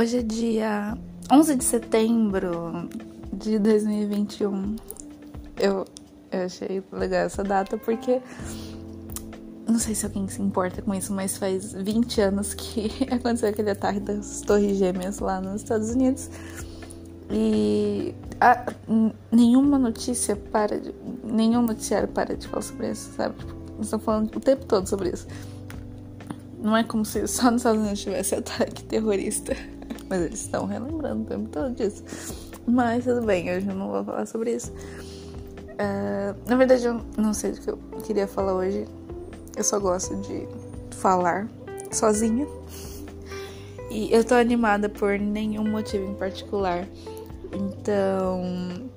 Hoje é dia 11 de setembro de 2021. Eu, eu achei legal essa data porque não sei se alguém se importa com isso, mas faz 20 anos que aconteceu aquele ataque das Torres Gêmeas lá nos Estados Unidos. E a, nenhuma notícia para de, nenhum noticiário para de falar sobre isso, sabe? Tipo, estão falando o tempo todo sobre isso. Não é como se só nos Estados Unidos tivesse ataque terrorista. Mas eles estão relembrando o tempo todo disso. Mas tudo bem, hoje eu não vou falar sobre isso. Uh, na verdade, eu não sei o que eu queria falar hoje. Eu só gosto de falar sozinha. E eu tô animada por nenhum motivo em particular. Então.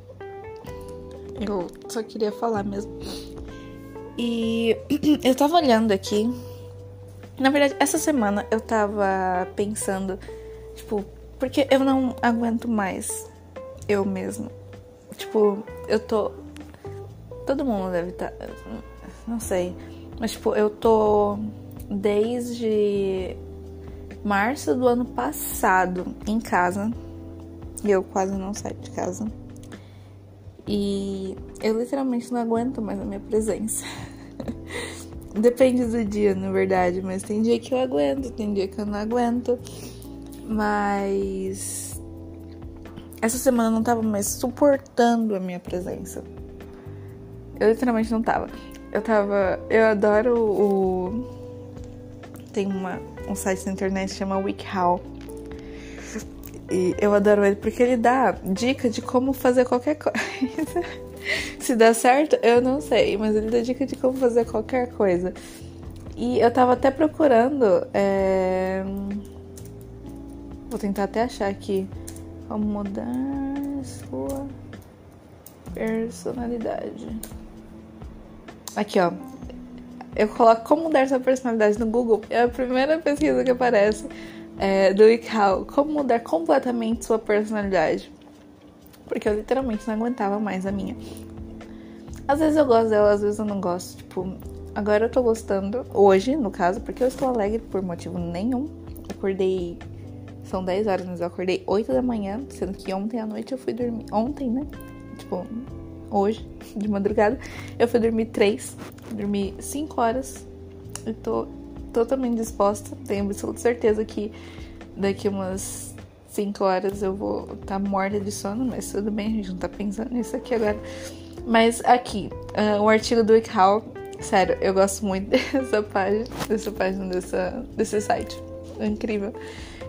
Eu só queria falar mesmo. E eu tava olhando aqui. Na verdade, essa semana eu tava pensando, tipo, porque eu não aguento mais eu mesma. Tipo, eu tô. Todo mundo deve estar. Tá... Não sei. Mas, tipo, eu tô desde março do ano passado em casa. E eu quase não saio de casa. E eu literalmente não aguento mais a minha presença. Depende do dia, na verdade, mas tem dia que eu aguento, tem dia que eu não aguento. Mas essa semana eu não tava mais suportando a minha presença. Eu literalmente não tava. Eu tava. Eu adoro o. Tem uma, um site na internet que chama WikiHow. E eu adoro ele porque ele dá dica de como fazer qualquer coisa. Se dá certo, eu não sei, mas ele dá dica de como fazer qualquer coisa. E eu tava até procurando. É... Vou tentar até achar aqui. Como mudar sua personalidade. Aqui, ó. Eu coloco como mudar sua personalidade no Google. É a primeira pesquisa que aparece é, do WikiHow. Como mudar completamente sua personalidade. Porque eu literalmente não aguentava mais a minha. Às vezes eu gosto dela, às vezes eu não gosto. Tipo, agora eu tô gostando. Hoje, no caso, porque eu estou alegre por motivo nenhum. acordei. São 10 horas, mas eu acordei 8 da manhã. Sendo que ontem à noite eu fui dormir. Ontem, né? Tipo, hoje, de madrugada. Eu fui dormir 3. Dormi 5 horas. E tô totalmente disposta. Tenho absoluta certeza que daqui umas 5 horas eu vou estar tá morta de sono, mas tudo bem, a gente não tá pensando nisso aqui agora. Mas aqui, uh, o artigo do WikiHow, sério, eu gosto muito dessa página, dessa página, dessa, desse site. É incrível.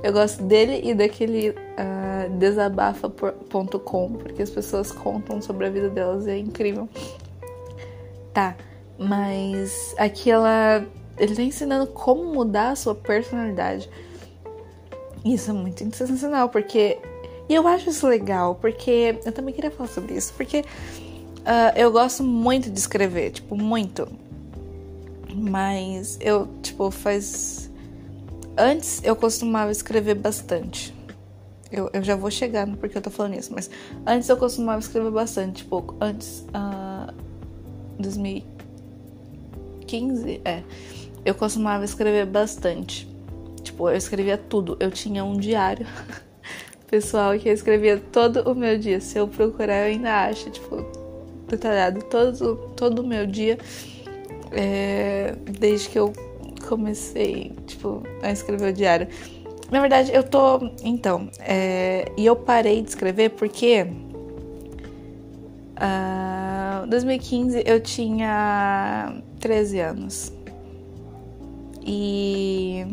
Eu gosto dele e daquele uh, desabafa.com, porque as pessoas contam sobre a vida delas e é incrível. Tá, mas aqui ela. Ele tá ensinando como mudar a sua personalidade. Isso é muito sensacional, porque. E eu acho isso legal, porque. Eu também queria falar sobre isso, porque uh, eu gosto muito de escrever, tipo, muito. Mas eu, tipo, faz. Antes eu costumava escrever bastante. Eu, eu já vou chegar no porque eu tô falando isso, mas antes eu costumava escrever bastante, tipo, antes. Uh, 2015, é. Eu costumava escrever bastante. Tipo, eu escrevia tudo. Eu tinha um diário pessoal que eu escrevia todo o meu dia. Se eu procurar, eu ainda acho, tipo, detalhado todo, todo o meu dia. É, desde que eu comecei, tipo, a escrever o diário. Na verdade, eu tô. Então, é, e eu parei de escrever porque. Uh, 2015 eu tinha 13 anos. E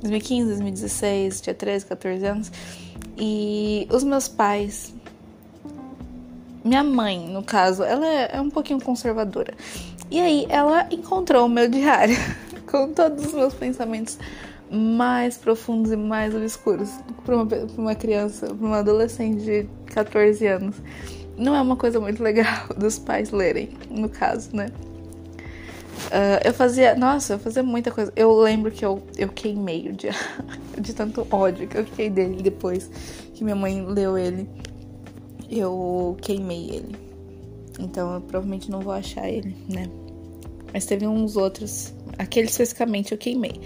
2015, 2016, tinha 13, 14 anos. E os meus pais, minha mãe, no caso, ela é um pouquinho conservadora. E aí ela encontrou o meu diário com todos os meus pensamentos mais profundos e mais obscuros para uma, uma criança, para uma adolescente de 14 anos. Não é uma coisa muito legal dos pais lerem, no caso, né? Uh, eu fazia. Nossa, eu fazia muita coisa. Eu lembro que eu, eu queimei o dia de tanto ódio que eu fiquei dele depois que minha mãe leu ele. Eu queimei ele. Então eu provavelmente não vou achar ele, né? Mas teve uns outros. Aquele especificamente eu queimei.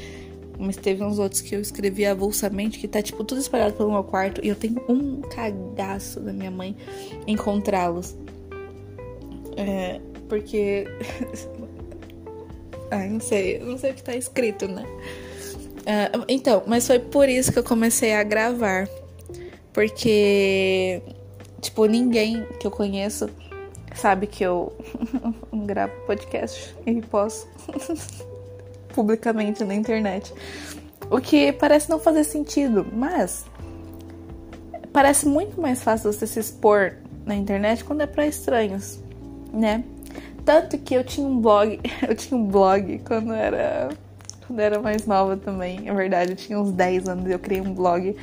mas teve uns outros que eu escrevi avulsamente, que tá, tipo, tudo espalhado pelo meu quarto. E eu tenho um cagaço da minha mãe encontrá-los. É, porque. Ai, não sei, não sei o que tá escrito, né? É, então, mas foi por isso que eu comecei a gravar. Porque, tipo, ninguém que eu conheço sabe que eu gravo podcast e posso publicamente na internet. O que parece não fazer sentido, mas parece muito mais fácil você se expor na internet quando é para estranhos, né? Tanto que eu tinha um blog, eu tinha um blog quando era quando era mais nova também. É verdade, eu tinha uns 10 anos e eu criei um blog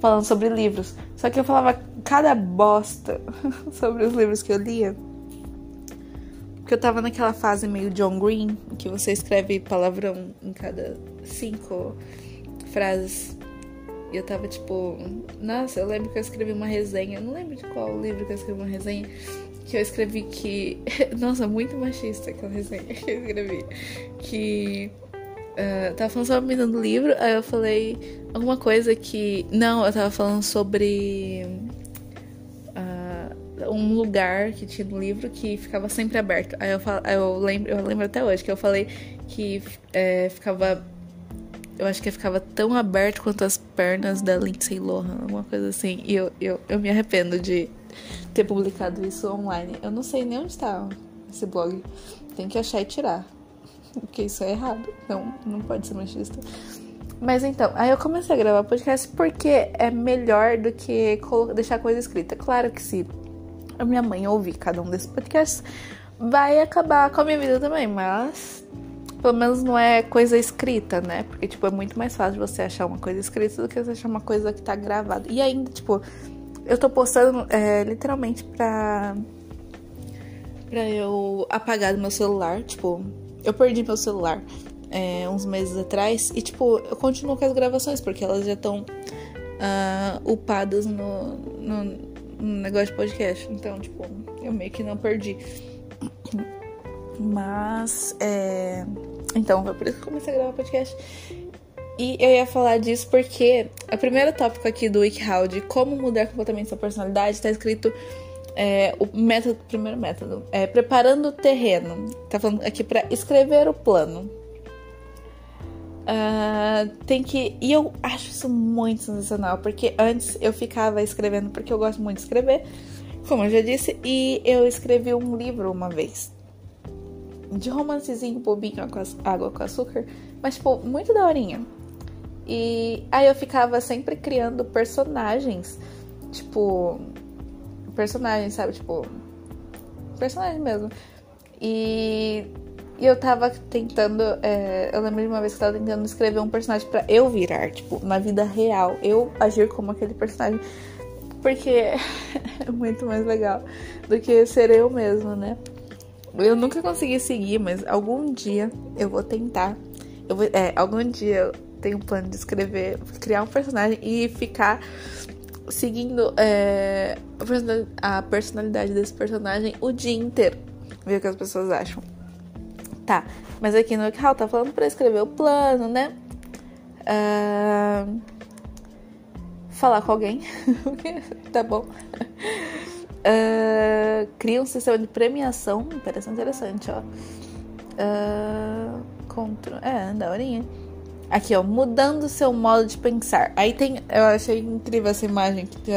falando sobre livros. Só que eu falava cada bosta sobre os livros que eu lia. Porque eu tava naquela fase meio John Green, que você escreve palavrão em cada cinco frases. E eu tava tipo, nossa, eu lembro que eu escrevi uma resenha, não lembro de qual livro que eu escrevi uma resenha, que eu escrevi que. Nossa, muito machista aquela resenha que eu escrevi. Que. Uh, tava falando sobre a menina do livro, aí eu falei alguma coisa que. Não, eu tava falando sobre. Um lugar que tinha no livro que ficava sempre aberto. Aí eu, eu, lembro, eu lembro até hoje que eu falei que é, ficava. Eu acho que ficava tão aberto quanto as pernas da Lindsay Lohan, alguma coisa assim. E eu, eu, eu me arrependo de ter publicado isso online. Eu não sei nem onde está esse blog. Tem que achar e tirar. Porque isso é errado. Não, não pode ser machista. Mas então, aí eu comecei a gravar podcast porque é melhor do que deixar coisa escrita. Claro que se a minha mãe ouvir cada um desses podcasts, vai acabar com a minha vida também, mas pelo menos não é coisa escrita, né? Porque, tipo, é muito mais fácil você achar uma coisa escrita do que você achar uma coisa que tá gravada. E ainda, tipo, eu tô postando é, literalmente pra. pra eu apagar do meu celular. Tipo, eu perdi meu celular é, uns meses atrás. E, tipo, eu continuo com as gravações, porque elas já estão uh, upadas no, no, no negócio de podcast. Então, tipo, eu meio que não perdi. Mas, é. Então, foi por isso que eu comecei a gravar podcast. E eu ia falar disso porque o primeiro tópico aqui do WikiHow de como mudar completamente sua personalidade está escrito é, o método, primeiro método, é preparando o terreno. Tá falando aqui para escrever o plano. Uh, tem que. E eu acho isso muito sensacional, porque antes eu ficava escrevendo, porque eu gosto muito de escrever, como eu já disse, e eu escrevi um livro uma vez. De romancezinho bobinho água com açúcar, mas, tipo, muito daorinha. E aí eu ficava sempre criando personagens, tipo. Personagens, sabe? Tipo. Personagens mesmo. E, e eu tava tentando. É, eu lembro de uma vez que eu tava tentando escrever um personagem para eu virar, tipo, na vida real. Eu agir como aquele personagem. Porque é muito mais legal do que ser eu mesmo, né? Eu nunca consegui seguir, mas algum dia eu vou tentar. Eu vou, é, algum dia tenho um plano de escrever, criar um personagem e ficar seguindo é, a personalidade desse personagem o dia inteiro. Ver o que as pessoas acham. Tá, mas aqui no Wikihow tá falando pra escrever o plano, né? Uh, falar com alguém. tá bom. Uh, cria um sistema de premiação. Parece interessante, ó. Uh, contra... É, daorinha. Aqui, ó, mudando seu modo de pensar. Aí tem, eu achei incrível essa imagem que, tem,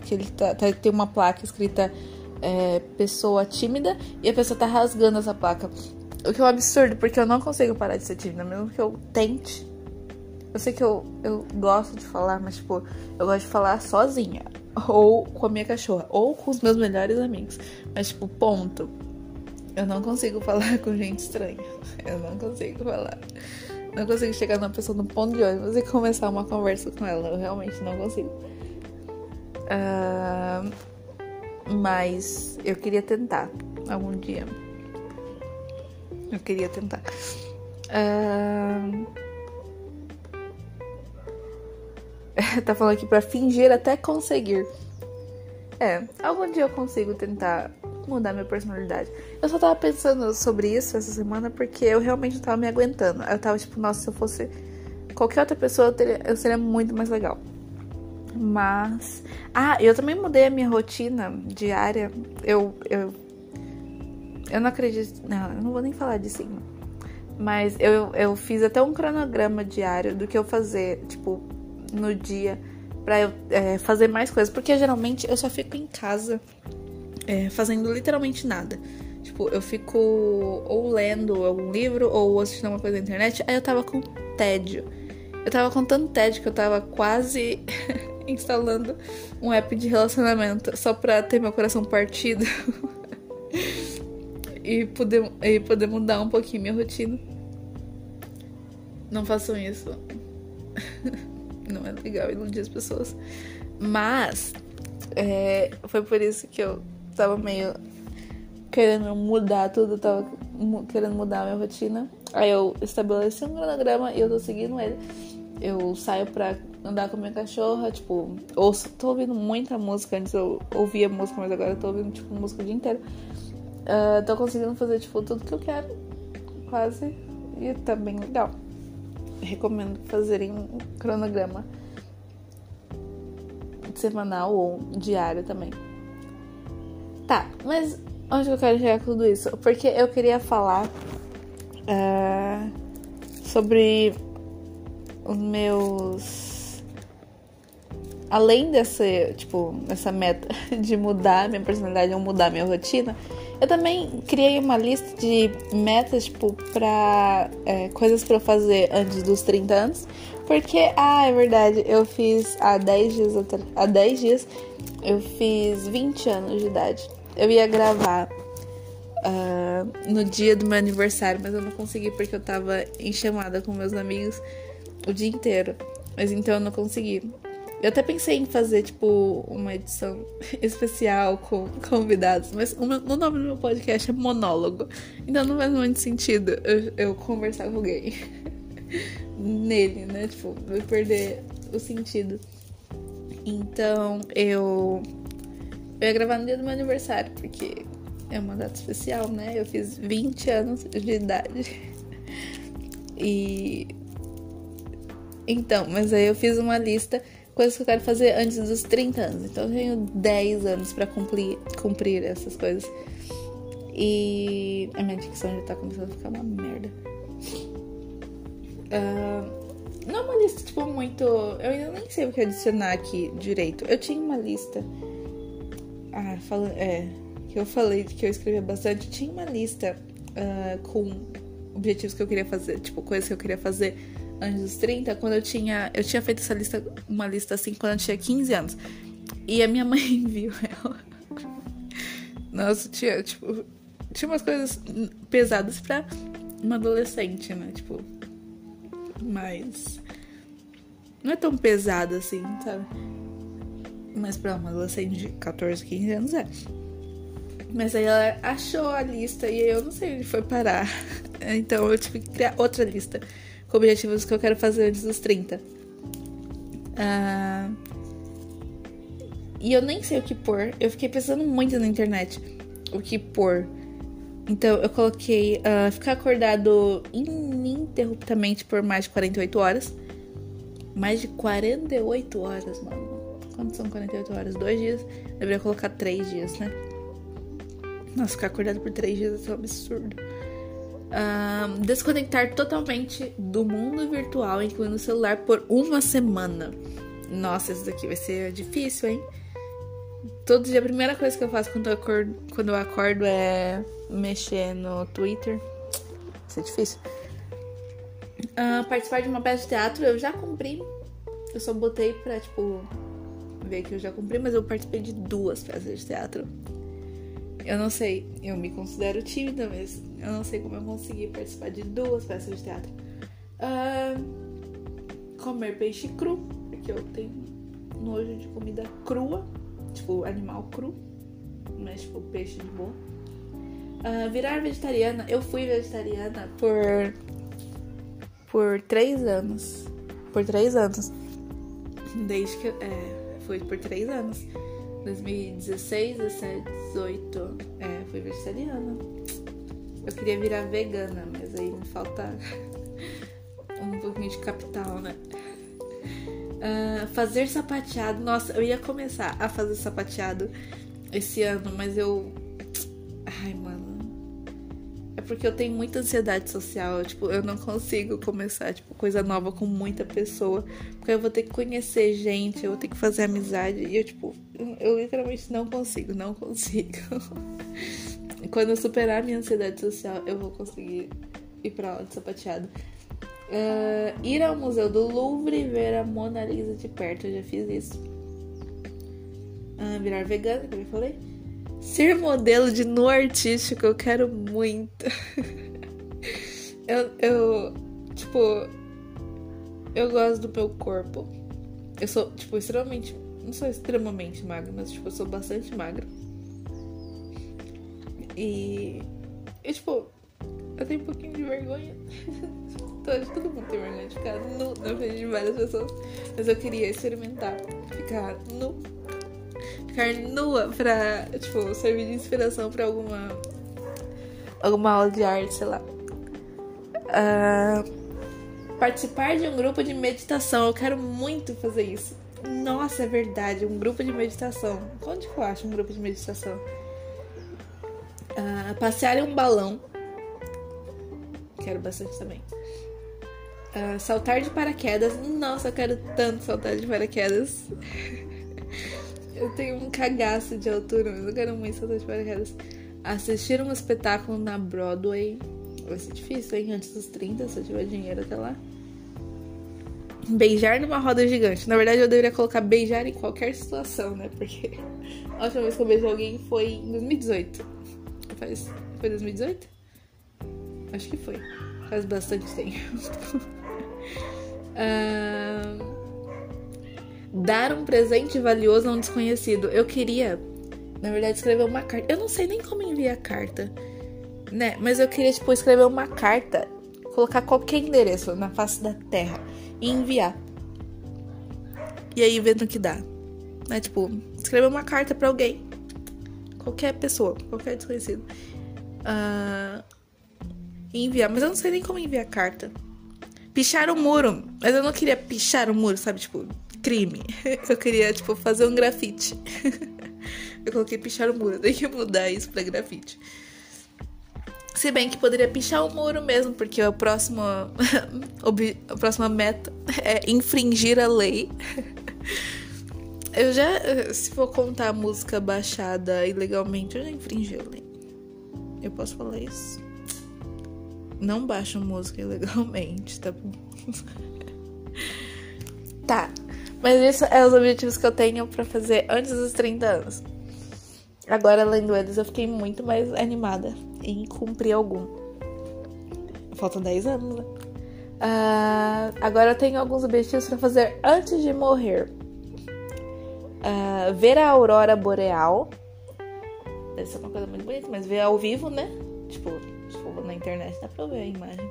que ele tá, tá, tem uma placa escrita é, pessoa tímida e a pessoa tá rasgando essa placa. O que é um absurdo, porque eu não consigo parar de ser tímida, mesmo que eu tente. Eu sei que eu, eu gosto de falar, mas tipo, eu gosto de falar sozinha. Ou com a minha cachorra, ou com os meus melhores amigos. Mas, tipo, ponto. Eu não consigo falar com gente estranha. Eu não consigo falar. Não consigo chegar numa pessoa no ponto de ônibus e começar uma conversa com ela. Eu realmente não consigo. Uh, mas eu queria tentar algum dia. Eu queria tentar. Uh, tá falando aqui pra fingir até conseguir. É, algum dia eu consigo tentar mudar minha personalidade. Eu só tava pensando sobre isso essa semana porque eu realmente não tava me aguentando. Eu tava tipo, nossa, se eu fosse qualquer outra pessoa eu, teria, eu seria muito mais legal. Mas. Ah, eu também mudei a minha rotina diária. Eu. Eu, eu não acredito. Não, eu não vou nem falar de signo. Mas eu, eu fiz até um cronograma diário do que eu fazer, tipo, no dia, pra eu é, fazer mais coisas. Porque geralmente eu só fico em casa é, fazendo literalmente nada. Tipo, eu fico ou lendo algum livro ou assistindo alguma coisa na internet. Aí eu tava com tédio. Eu tava com tanto tédio que eu tava quase instalando um app de relacionamento só pra ter meu coração partido e, poder, e poder mudar um pouquinho minha rotina. Não façam isso. Não é legal iludir as pessoas. Mas é, foi por isso que eu tava meio querendo mudar tudo, tava querendo mudar a minha rotina. Aí eu estabeleci um cronograma e eu tô seguindo ele. Eu saio pra andar com a minha cachorra, tipo, ouço, tô ouvindo muita música. Antes eu ouvia música, mas agora eu tô ouvindo, tipo, música o dia inteiro. Uh, tô conseguindo fazer, tipo, tudo que eu quero, quase. E tá bem legal. Recomendo fazerem um cronograma semanal ou diário também. Tá, mas onde eu quero chegar com tudo isso? Porque eu queria falar uh, sobre os meus além dessa, tipo, dessa meta de mudar minha personalidade ou mudar minha rotina, eu também criei uma lista de metas, tipo, pra é, coisas pra eu fazer antes dos 30 anos. Porque, ah, é verdade, eu fiz há 10 dias, há 10 dias, eu fiz 20 anos de idade. Eu ia gravar uh, no dia do meu aniversário, mas eu não consegui porque eu tava em chamada com meus amigos o dia inteiro. Mas então eu não consegui. Eu até pensei em fazer, tipo, uma edição especial com convidados, mas o, meu, o nome do meu podcast é Monólogo. Então não faz muito sentido eu, eu conversar com alguém nele, né? Tipo, vai perder o sentido. Então eu. Eu ia gravar no dia do meu aniversário, porque é uma data especial, né? Eu fiz 20 anos de idade. E. Então, mas aí eu fiz uma lista coisas que eu quero fazer antes dos 30 anos. Então eu tenho 10 anos para cumprir, cumprir essas coisas. E a minha dicção já tá começando a ficar uma merda. Uh, não é uma lista, tipo, muito. Eu ainda nem sei o que adicionar aqui direito. Eu tinha uma lista. Ah, fala... é. Que eu falei que eu escrevia bastante. Tinha uma lista uh, com objetivos que eu queria fazer, tipo, coisas que eu queria fazer antes dos 30, quando eu tinha. Eu tinha feito essa lista, uma lista assim, quando eu tinha 15 anos. E a minha mãe viu ela. Nossa, tinha, tipo. Tinha umas coisas pesadas pra uma adolescente, né? Tipo. Mas. Não é tão pesada assim, sabe? Mas pra uma adolescente de 14, 15 anos é. Mas aí ela achou a lista e eu não sei onde foi parar. Então eu tive que criar outra lista com objetivos que eu quero fazer antes dos 30. Uh, e eu nem sei o que pôr. Eu fiquei pensando muito na internet o que pôr. Então eu coloquei uh, ficar acordado ininterruptamente por mais de 48 horas. Mais de 48 horas, mano. Quanto são 48 horas? Dois dias? Deveria colocar três dias, né? Nossa, ficar acordado por três dias é um absurdo desconectar totalmente do mundo virtual, incluindo o celular, por uma semana. Nossa, isso daqui vai ser difícil, hein? Todo dia a primeira coisa que eu faço quando eu acordo, quando eu acordo é mexer no Twitter. Isso é difícil. Uh, participar de uma peça de teatro eu já cumpri. Eu só botei pra, tipo, ver que eu já cumpri, mas eu participei de duas peças de teatro. Eu não sei, eu me considero tímida, mas eu não sei como eu consegui participar de duas peças de teatro. Uh, comer peixe cru, porque eu tenho nojo de comida crua, tipo animal cru, mas tipo peixe de boa. Uh, virar vegetariana, eu fui vegetariana por por três anos, por três anos, desde que é, fui por três anos. 2016, 17, 18, é, fui vegetariana. Eu queria virar vegana, mas aí me falta um pouquinho de capital, né? Uh, fazer sapateado. Nossa, eu ia começar a fazer sapateado esse ano, mas eu. Ai, mano. É porque eu tenho muita ansiedade social. Tipo, eu não consigo começar, tipo, coisa nova com muita pessoa. Porque eu vou ter que conhecer gente, eu vou ter que fazer amizade. E eu, tipo, eu literalmente não consigo, não consigo. Quando eu superar minha ansiedade social, eu vou conseguir ir pra aula de sapateado. Uh, ir ao Museu do Louvre e ver a Mona Lisa de perto, eu já fiz isso. Uh, virar vegana, como eu falei. Ser modelo de nu artístico, eu quero muito. eu, eu, tipo, eu gosto do meu corpo. Eu sou, tipo, extremamente. Não sou extremamente magra, mas, tipo, eu sou bastante magra. E. E, tipo, eu tenho um pouquinho de vergonha. Todo mundo tem vergonha de ficar nu na frente de várias pessoas. Mas eu queria experimentar ficar nu. Ficar nua pra, tipo, servir de inspiração pra alguma. Alguma aula de arte, sei lá. Uh, participar de um grupo de meditação. Eu quero muito fazer isso. Nossa, é verdade. Um grupo de meditação. Onde que eu acho um grupo de meditação? Uh, passear em um balão. Quero bastante também. Uh, saltar de paraquedas. Nossa, eu quero tanto saltar de paraquedas. eu tenho um cagaço de altura, mas eu quero muito saltar de paraquedas. Assistir um espetáculo na Broadway. Vai ser difícil, hein? Antes dos 30, se eu tiver dinheiro até lá. Beijar numa roda gigante. Na verdade, eu deveria colocar beijar em qualquer situação, né? Porque a última vez que eu beijei alguém foi em 2018. Faz... Foi 2018? Acho que foi. Faz bastante tempo. Uh, dar um presente valioso a um desconhecido. Eu queria, na verdade, escrever uma carta. Eu não sei nem como enviar carta, né? Mas eu queria, tipo, escrever uma carta, colocar qualquer endereço na face da terra e enviar. E aí vendo o que dá. Né? Tipo, escrever uma carta para alguém. Qualquer pessoa, qualquer desconhecido. Uh, enviar. Mas eu não sei nem como enviar carta. Pichar o muro. Mas eu não queria pichar o muro, sabe? Tipo, crime. Eu queria, tipo, fazer um grafite. Eu coloquei pichar o muro. Eu tenho que mudar isso pra grafite. Se bem que poderia pichar o muro mesmo, porque a próxima, a próxima meta é infringir a lei. Eu já, se for contar a música baixada ilegalmente, eu já infringi a lei. Eu posso falar isso? Não baixo música ilegalmente, tá bom? tá. Mas isso é os objetivos que eu tenho para fazer antes dos 30 anos. Agora, além do eles, eu fiquei muito mais animada em cumprir algum. Faltam 10 anos, né? Uh, agora eu tenho alguns objetivos para fazer antes de morrer. Uh, ver a aurora boreal. Deve ser uma coisa muito bonita, mas ver ao vivo, né? Tipo, se for na internet dá pra ver a imagem.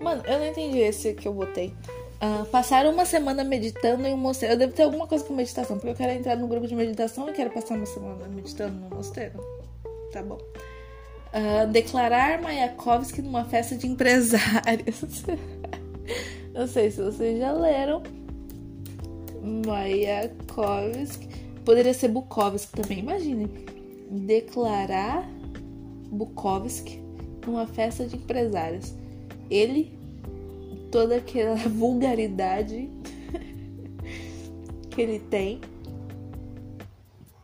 Mano, eu não entendi esse que eu botei. Uh, passar uma semana meditando em um mosteiro. Eu devo ter alguma coisa com meditação, porque eu quero entrar no grupo de meditação e quero passar uma semana meditando no mosteiro. Tá bom. Uh, declarar Mayakovsky numa festa de empresários. não sei se vocês já leram. Mayakovsky. Poderia ser Bukowski também, imagine. Declarar Bukowski numa festa de empresários. Ele, toda aquela vulgaridade que ele tem.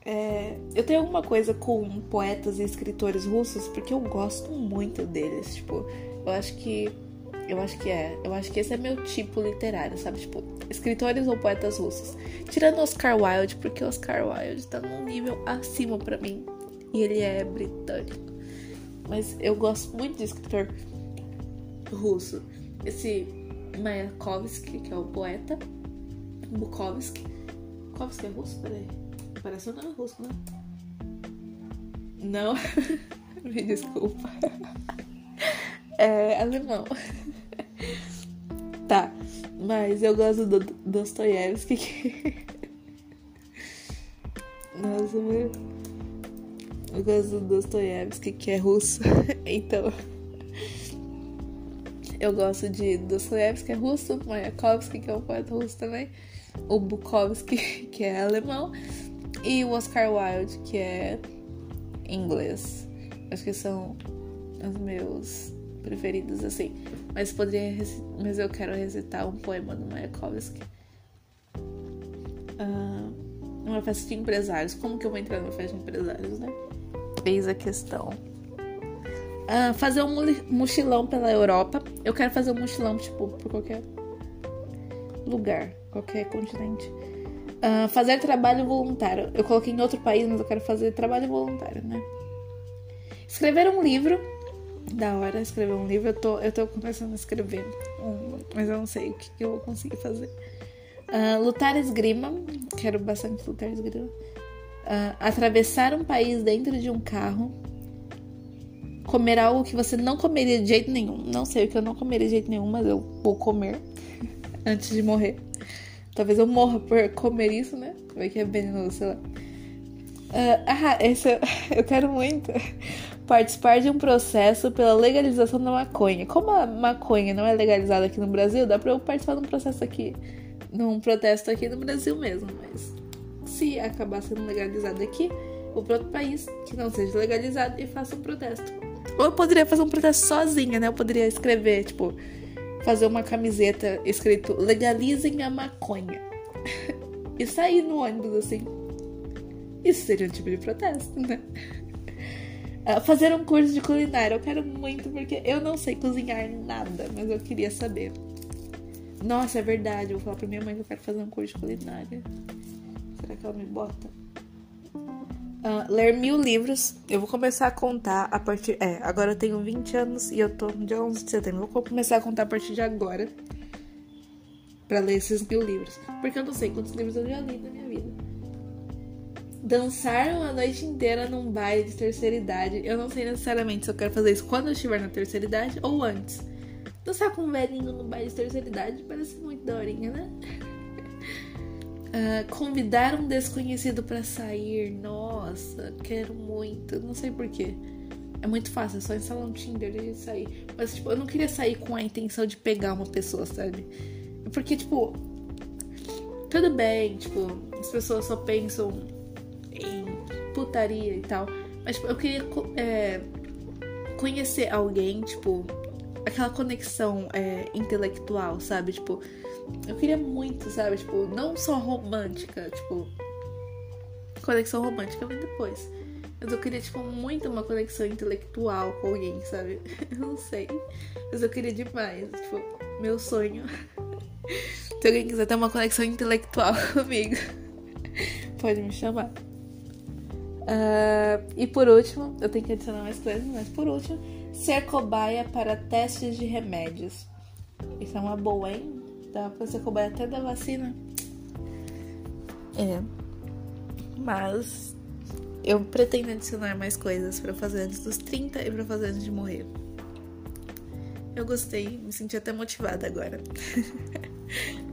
É, eu tenho alguma coisa com poetas e escritores russos porque eu gosto muito deles. Tipo, eu acho que. Eu acho que é. Eu acho que esse é meu tipo literário, sabe? Tipo, escritores ou poetas russos. Tirando Oscar Wilde, porque Oscar Wilde tá num nível acima para mim. E ele é britânico. Mas eu gosto muito de escritor russo. Esse Mayakovsky, que é o poeta. Bukowski. Bukowski é russo? Peraí. Parece um nome russo, né? Não. Me desculpa. É alemão. tá. Mas eu gosto do Dostoiévski. Nossa, meu. Eu gosto do Dostoiévski, que é russo. então. Eu gosto de Dostoevsky, que é russo, Mayakovsky, que é um poeta russo também, o Bukowski, que é alemão, e o Oscar Wilde, que é inglês. Acho que são os meus preferidos, assim. Mas poderia mas eu quero recitar um poema do Mayakovsky. Uh, uma festa de empresários. Como que eu vou entrar numa festa de empresários, né? Eis a questão. Uh, fazer um mochilão pela Europa. Eu quero fazer um mochilão, tipo, por qualquer lugar, qualquer continente. Uh, fazer trabalho voluntário. Eu coloquei em outro país, mas eu quero fazer trabalho voluntário, né? Escrever um livro. Da hora escrever um livro. Eu tô, eu tô começando a escrever, um, mas eu não sei o que, que eu vou conseguir fazer. Uh, lutar esgrima. Quero bastante lutar esgrima. Uh, atravessar um país dentro de um carro comer algo que você não comeria de jeito nenhum. Não sei o que eu não comeria de jeito nenhum, mas eu vou comer antes de morrer. Talvez eu morra por comer isso, né? Vai que é venenoso, sei lá. Uh, ah, esse eu, eu quero muito participar de um processo pela legalização da maconha. Como a maconha não é legalizada aqui no Brasil, dá pra eu participar de um processo aqui, num protesto aqui no Brasil mesmo. Mas se acabar sendo legalizado aqui, vou pra outro país que não seja legalizado e faça um protesto. Ou eu poderia fazer um protesto sozinha, né? Eu poderia escrever, tipo, fazer uma camiseta escrito legalizem a maconha. e sair no ônibus assim. Isso seria um tipo de protesto, né? Uh, fazer um curso de culinária. Eu quero muito, porque eu não sei cozinhar nada, mas eu queria saber. Nossa, é verdade. Eu vou falar pra minha mãe que eu quero fazer um curso de culinária. Será que ela me bota? Uh, ler mil livros. Eu vou começar a contar a partir. É, agora eu tenho 20 anos e eu tô no dia 11 de setembro. Eu vou começar a contar a partir de agora. Pra ler esses mil livros. Porque eu não sei quantos livros eu já li na minha vida. Dançar uma noite inteira num baile de terceira idade. Eu não sei necessariamente se eu quero fazer isso quando eu estiver na terceira idade ou antes. Dançar com um velhinho no baile de terceira idade parece muito daorinha, né? Uh, convidar um desconhecido para sair. Nossa, quero muito. Não sei porquê. É muito fácil, é só instalar um Tinder e sair. Mas, tipo, eu não queria sair com a intenção de pegar uma pessoa, sabe? Porque, tipo, tudo bem, tipo, as pessoas só pensam em putaria e tal. Mas, tipo, eu queria é, conhecer alguém, tipo, aquela conexão é, intelectual, sabe? Tipo, eu queria muito, sabe? Tipo, não só romântica, tipo. Conexão romântica vem depois. Mas eu queria, tipo, muito uma conexão intelectual com alguém, sabe? Eu não sei. Mas eu queria demais. Tipo, meu sonho. Se alguém quiser ter uma conexão intelectual comigo, pode me chamar. Uh, e por último, eu tenho que adicionar mais coisas, mas por último, ser cobaia para testes de remédios. Isso é uma boa, hein? Dá pra ser cobaia até da vacina. É. Mas eu pretendo adicionar mais coisas para fazer antes dos 30 e para fazer antes de morrer. Eu gostei, me senti até motivada agora.